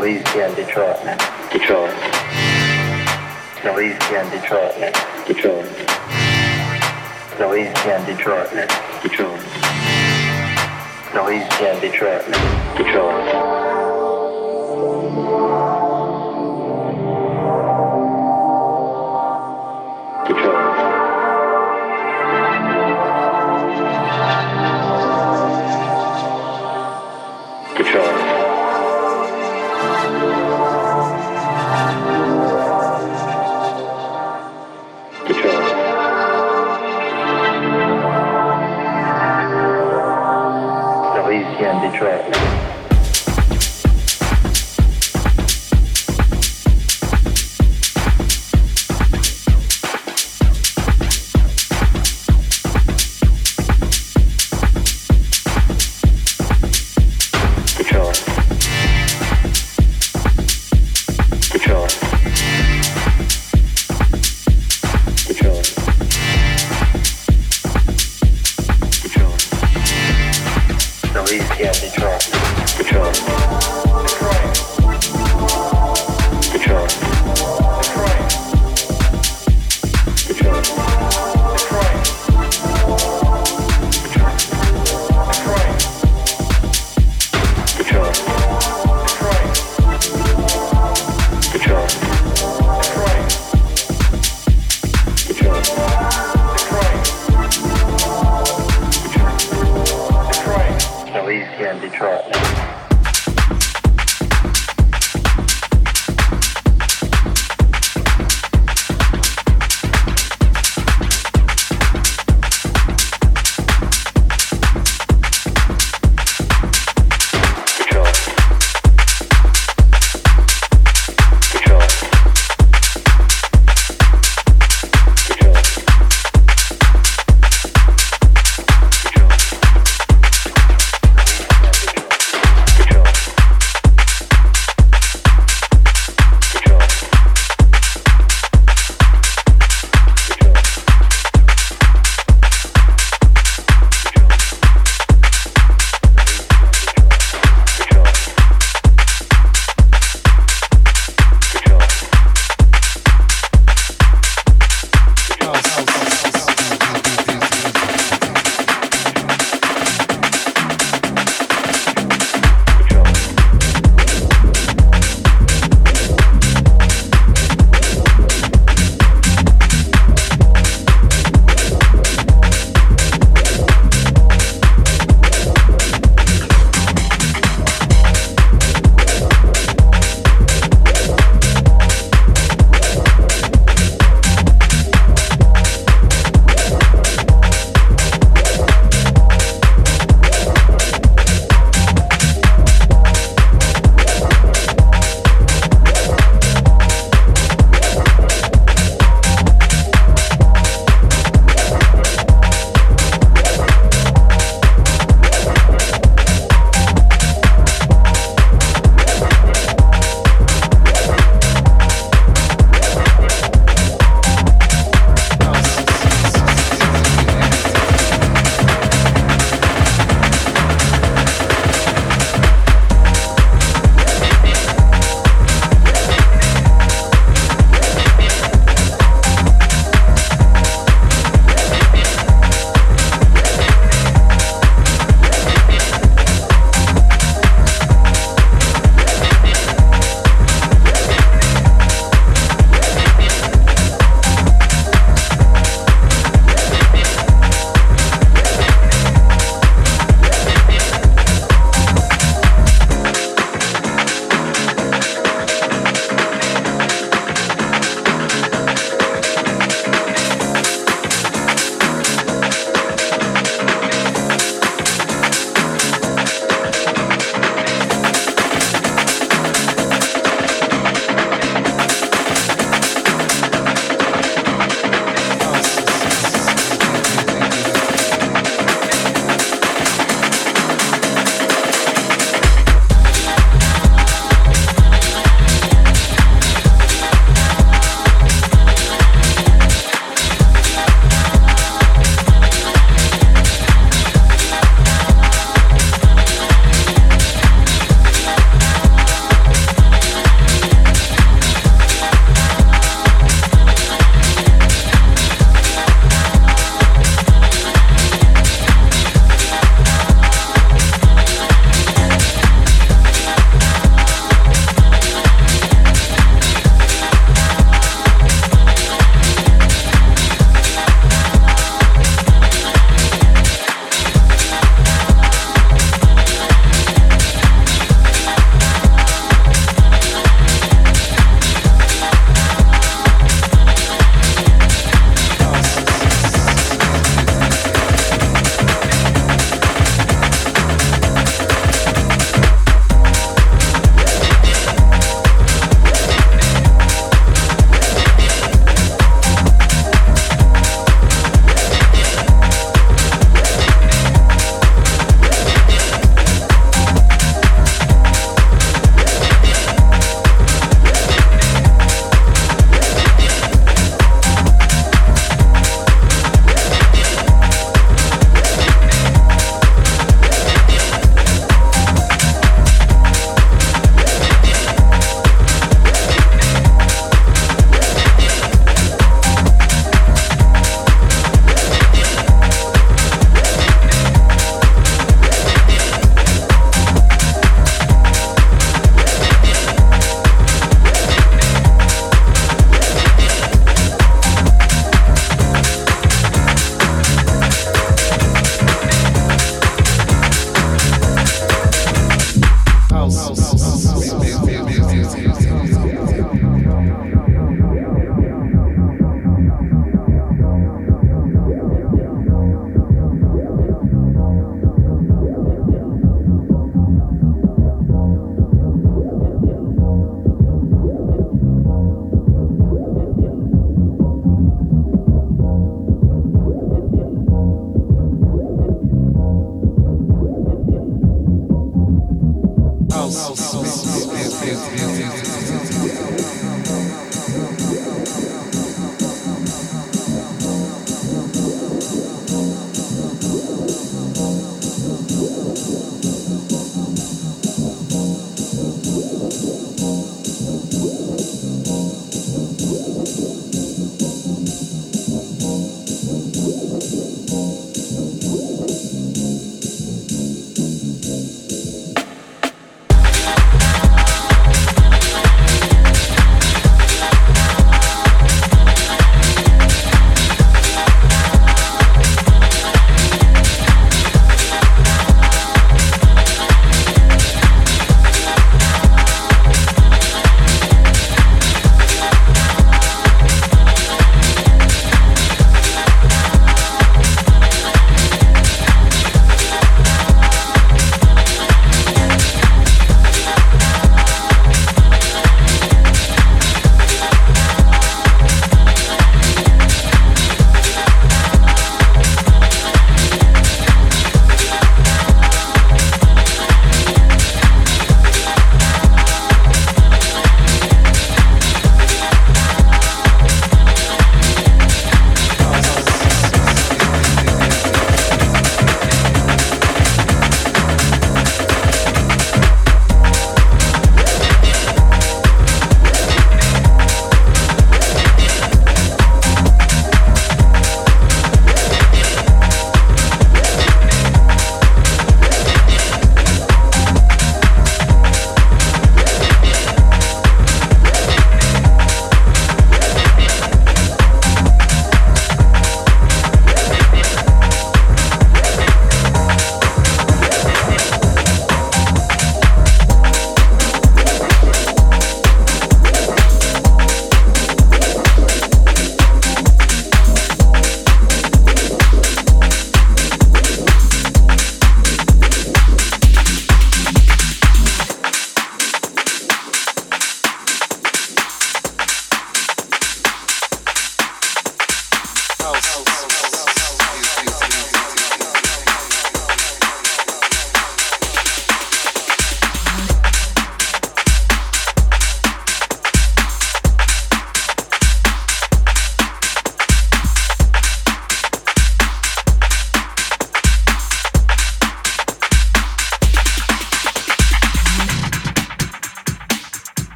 Detroit. Detroit. Louisiana, Detroit. Detroit. Louisiana, Detroit. Detroit. Louisiana, Detroit. Detroit.